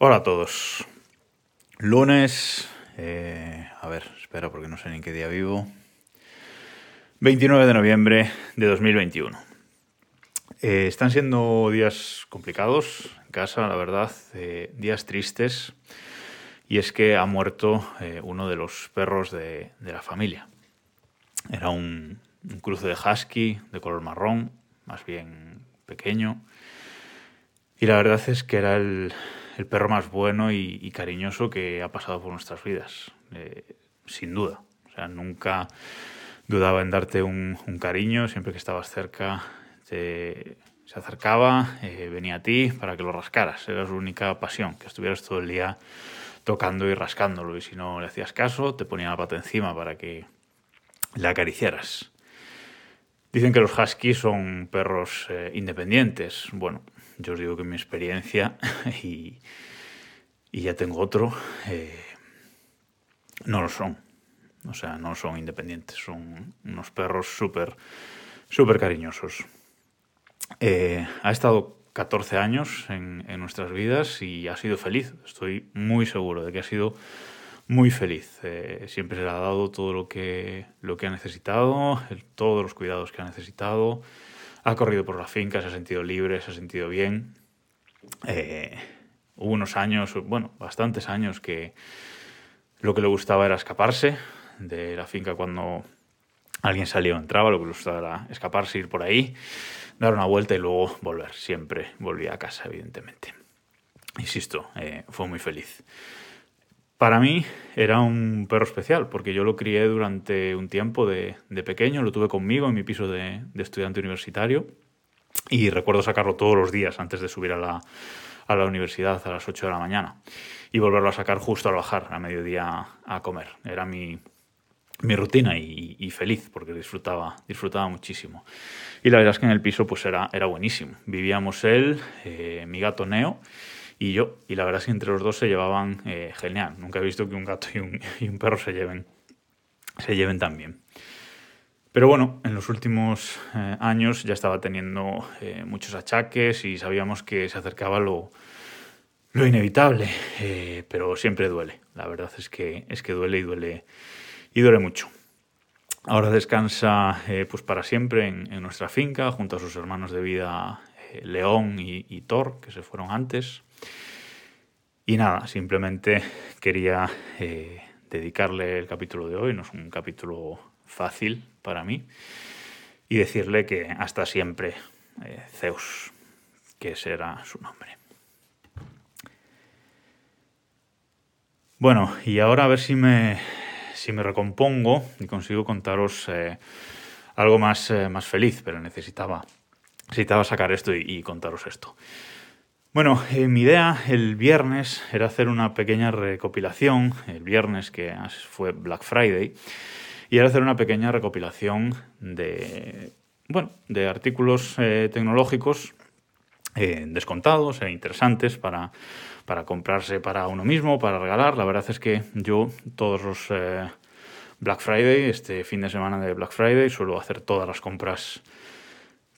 Hola a todos. Lunes, eh, a ver, espera porque no sé ni en qué día vivo. 29 de noviembre de 2021. Eh, están siendo días complicados en casa, la verdad, eh, días tristes. Y es que ha muerto uno de los perros de, la familia. Era un, un cruce de husky de color marrón, más bien pequeño. Y la verdad es que era el, el perro más bueno y, cariñoso que ha pasado por nuestras vidas, eh, sin duda. O sea, nunca dudaba en darte un, cariño, siempre que estabas cerca se acercaba, eh, venía a ti para que lo rascaras, era su única pasión, que estuvieras todo el día tocando y rascándolo y si no le hacías caso te ponía la pata encima para que le acariciaras. Dicen que los huskies son perros eh, independientes. Bueno, yo os digo que mi experiencia, y, ya tengo otro, eh, no lo son. O sea, no son independientes, son unos perros súper, súper cariñosos. Eh, ha estado 14 años en, nuestras vidas y ha sido feliz. Estoy muy seguro de que ha sido muy feliz. Eh, siempre se le ha dado todo lo que, lo que ha necesitado, todos los cuidados que ha necesitado ha corrido por la finca, se ha sentido libre, se ha sentido bien. Eh, hubo unos años, bueno, bastantes años que lo que le gustaba era escaparse de la finca cuando alguien salía o entraba, lo que le gustaba era escaparse, ir por ahí, dar una vuelta y luego volver. Siempre volvía a casa, evidentemente. Insisto, eh, fue muy feliz. Para mí era un perro especial, porque yo lo crié durante un tiempo de, pequeño, lo tuve conmigo en mi piso de, estudiante universitario y recuerdo sacarlo todos los días antes de subir a la, a la, universidad a las 8 de la mañana y volverlo a sacar justo al bajar, a mediodía a comer. Era mi, mi rutina y, feliz porque disfrutaba, disfrutaba muchísimo. Y la verdad es que en el piso pues era, era buenísimo. Vivíamos él, eh, mi gato Neo y yo. Y la verdad es que entre los dos se llevaban eh, genial. Nunca he visto que un gato y un, perro se lleven, se lleven tan bien. Pero bueno, en los últimos eh, años ya estaba teniendo eh, muchos achaques y sabíamos que se acercaba lo, lo inevitable, pero siempre duele. La verdad es que, es que duele y duele, y duele mucho. Ahora descansa pues para siempre en, nuestra finca junto a sus hermanos de vida León y, Thor, que se fueron antes. Y nada, simplemente quería eh, dedicarle el capítulo de hoy, no es un capítulo fácil para mí, y decirle que hasta siempre eh, Zeus, que será su nombre. Bueno, y ahora a ver si me, si me recompongo y consigo contaros eh, algo más, más feliz, pero necesitaba, necesitaba sacar esto y contaros esto. Bueno, eh, mi idea el viernes era hacer una pequeña recopilación, el viernes que fue Black Friday, y era hacer una pequeña recopilación de, bueno, de artículos eh, tecnológicos eh, descontados e interesantes para, para comprarse para uno mismo, para regalar. La verdad es que yo todos los Black Friday, este fin de semana de Black Friday, suelo hacer todas las compras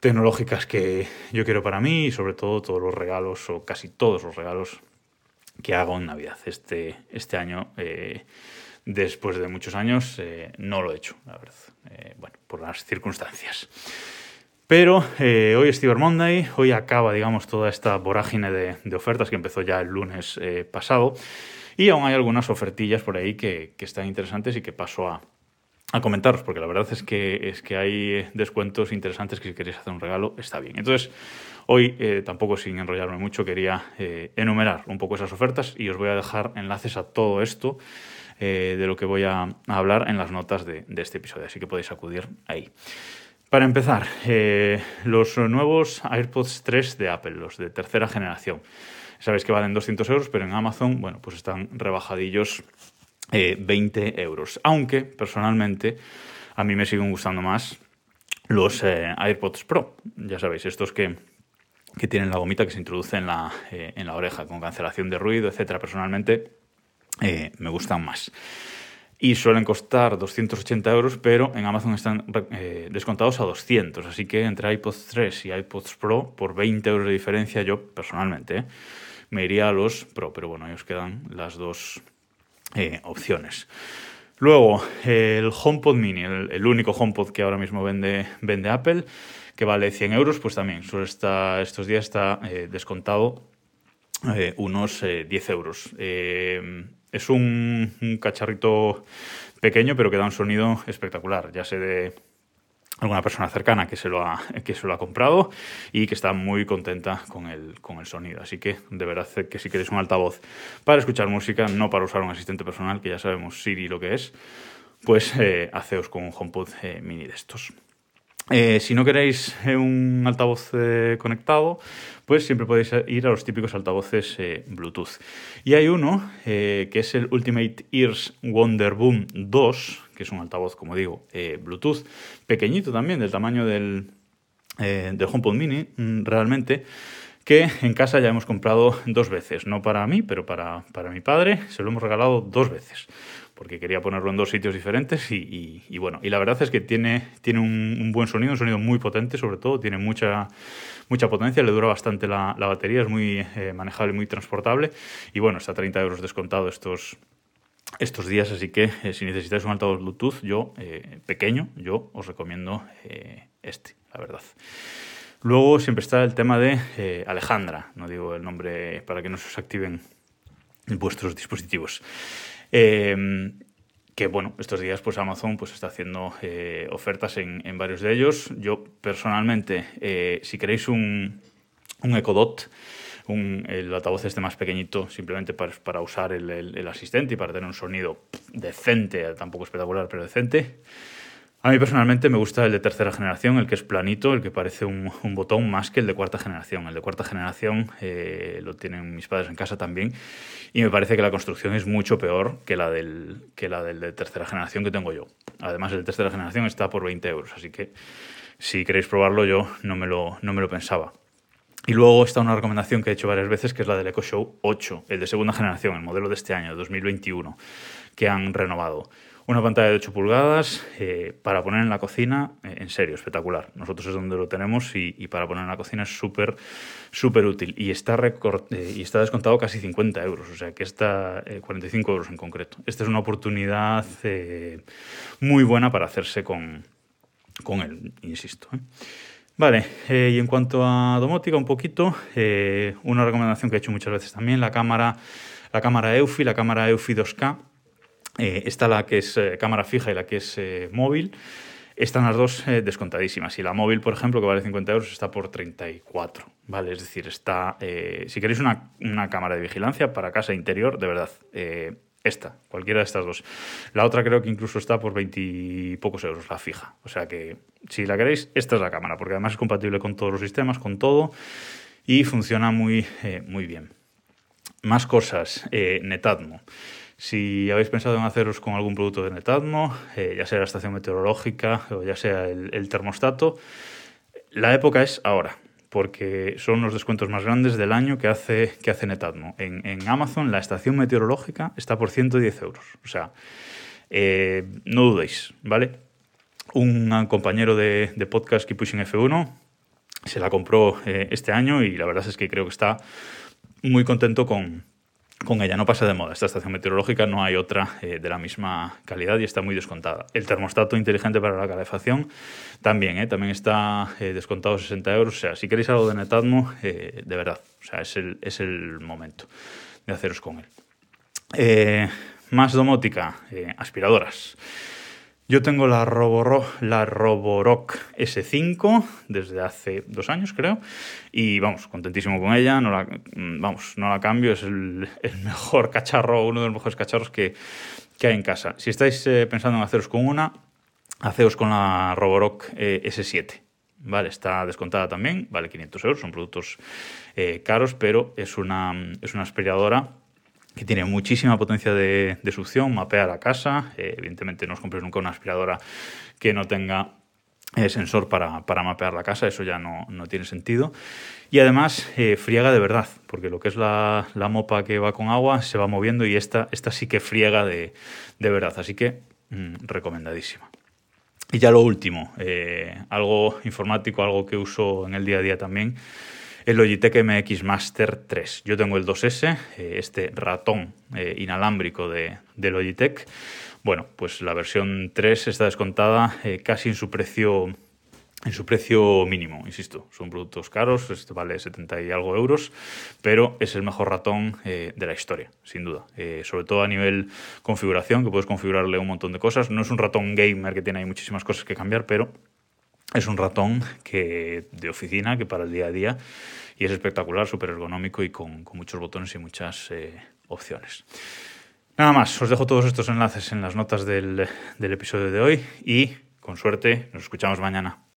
tecnológicas que yo quiero para mí y sobre todo todos los regalos o casi todos los regalos que hago en Navidad. Este, este año, eh, después de muchos años, eh, no lo he hecho, la verdad. Eh, bueno, por las circunstancias. Pero hoy es Cyber Monday, hoy acaba, digamos, toda esta vorágine de, ofertas que empezó ya el lunes pasado. Y aún hay algunas ofertillas por ahí que, que están interesantes y que paso a, a comentaros, porque la verdad es que, es que hay descuentos interesantes que si queréis hacer un regalo está bien. Entonces, hoy eh, tampoco sin enrollarme mucho, quería eh, enumerar un poco esas ofertas y os voy a dejar enlaces a todo esto eh, de lo que voy a, hablar en las notas de, este episodio, así que podéis acudir ahí. Para empezar, los nuevos AirPods 3 de Apple, los de tercera generación. Sabéis que valen 200 euros, pero en Amazon, bueno, pues están rebajadillos 20 eh, euros. Aunque personalmente a mí me siguen gustando más los eh, AirPods Pro. Ya sabéis, estos que, tienen la gomita que se introduce en la, eh, en la oreja con cancelación de ruido, etcétera. Personalmente me gustan más. Y suelen costar 280 euros, pero en Amazon están descontados a 200. Así que entre iPods 3 y iPods Pro, por 20 euros de diferencia, yo personalmente me iría a los Pro, pero bueno, ahí os quedan las dos opciones. Luego, el HomePod Mini, el, único HomePod que ahora mismo vende, vende Apple, que vale 100 euros, pues también está, estos días está descontado unos 10 euros. es un, un, cacharrito pequeño, pero que da un sonido espectacular. Ya sé de alguna persona cercana que se lo ha, que se lo ha comprado y que está muy contenta con el, con el sonido. Así que de verdad que si queréis un altavoz para escuchar música, no para usar un asistente personal, que ya sabemos Siri lo que es, pues eh, haceos con un HomePod eh, mini de estos. Eh, si no queréis eh, un altavoz eh, conectado, pues siempre podéis ir a los típicos altavoces Bluetooth. Y hay uno que es el Ultimate Ears Wonder Boom 2, que es un altavoz, como digo, Bluetooth, pequeñito también, del tamaño del, del HomePod Mini, mm, realmente que en casa ya hemos comprado dos veces, no para mí, pero para, para mi padre, se lo hemos regalado dos veces porque quería ponerlo en dos sitios diferentes y, bueno, y la verdad es que tiene, tiene un, buen sonido, un sonido muy potente sobre todo, tiene mucha, mucha potencia, le dura bastante la, batería, es muy eh, manejable, muy transportable y bueno, está a 30 euros descontado estos, estos días, así que eh, si necesitáis un altavoz Bluetooth, yo, eh, pequeño, yo os recomiendo este, la verdad. Luego siempre está el tema de Alejandra, no digo el nombre para que no se os activen vuestros dispositivos. Em, que bueno, estos días pues Amazon pues está haciendo eh, ofertas en, varios de ellos. Yo personalmente, eh, si queréis un, un Echo Dot, un, el altavoz este más pequeñito, simplemente para, para usar el, el, asistente y para tener un sonido decente, tampoco espectacular, pero decente, a mí personalmente me gusta el de tercera generación, el que es planito, el que parece un, botón más que el de cuarta generación. El de cuarta generación eh, lo tienen mis padres en casa también y me parece que la construcción es mucho peor que la del, que la del de tercera generación que tengo yo. Además, el de tercera generación está por 20 euros, así que si queréis probarlo yo no me lo, no me lo pensaba. Y luego está una recomendación que he hecho varias veces, que es la del Echo Show 8, el de segunda generación, el modelo de este año, 2021, que han renovado. Una pantalla de 8 pulgadas eh, para poner en la cocina, eh, en serio, espectacular. Nosotros es donde lo tenemos y, para poner en la cocina es súper, súper útil. Y está, eh, y está descontado casi 50 euros, o sea que está 45 euros en concreto. Esta es una oportunidad muy buena para hacerse con, con él, insisto. Vale, y en cuanto a domótica, un poquito, una recomendación que he hecho muchas veces también, la cámara, la cámara EUFI, la cámara EUFI 2K, eh, está la que es eh, cámara fija y la que es eh, móvil. Están las dos descontadísimas. Y la móvil, por ejemplo, que vale 50 euros, está por 34. ¿vale? Es decir, está. si queréis una, una, cámara de vigilancia para casa interior, de verdad, esta, cualquiera de estas dos. La otra creo que incluso está por 20 pocos euros, la fija. O sea que, si la queréis, esta es la cámara, porque además es compatible con todos los sistemas, con todo, y funciona muy, muy bien. Más cosas, Netatmo. Si habéis pensado en haceros con algún producto de Netatmo, eh, ya sea la estación meteorológica o ya sea el, termostato, la época es ahora, porque son los descuentos más grandes del año que hace, que hace Netatmo. En, Amazon la estación meteorológica está por 110 euros. O sea, eh, no dudéis, ¿vale? Un compañero de, podcast, Keep Pushing F1, se la compró eh, este año y la verdad es que creo que está muy contento con, con ella. No pasa de moda. Esta estación meteorológica no hay otra eh, de la misma calidad y está muy descontada. El termostato inteligente para la calefacción también, eh, también está eh, descontado 60 euros. O sea, si queréis algo de Netatmo, de verdad, o sea, es el, es el momento de haceros con él. más domótica, aspiradoras. Yo tengo la, Roborock S5 desde hace dos años, creo, y vamos, contentísimo con ella. No la, vamos, no la cambio, es el, mejor cacharro, uno de los mejores cacharros que, hay en casa. Si estáis eh, pensando en haceros con una, haceos con la Roborock eh, S7. Vale, está descontada también, vale 500 euros, son productos eh, caros, pero es una, es una aspiradora que tiene muchísima potencia de, succión, mapea la casa. Eh, evidentemente no os compréis nunca una aspiradora que no tenga eh, sensor para, mapear la casa, eso ya no, tiene sentido. Y además eh, friega de verdad, porque lo que es la, mopa que va con agua se va moviendo y esta, esta sí que friega de, verdad, así que mm, recomendadísima. Y ya lo último, algo informático, algo que uso en el día a día también el Logitech MX Master 3. Yo tengo el 2S, eh, este ratón eh, inalámbrico de, Logitech. Bueno, pues la versión 3 está descontada eh, casi en su precio en su precio mínimo, insisto, son productos caros, este vale 70 y algo euros, pero es el mejor ratón de la historia, sin duda. sobre todo a nivel configuración, que puedes configurarle un montón de cosas. No es un ratón gamer que tiene ahí muchísimas cosas que cambiar, pero es un ratón que, de oficina que para el día a día y es espectacular, súper ergonómico y con, muchos botones y muchas eh, opciones. Nada más, os dejo todos estos enlaces en las notas del, del episodio de hoy y con suerte nos escuchamos mañana.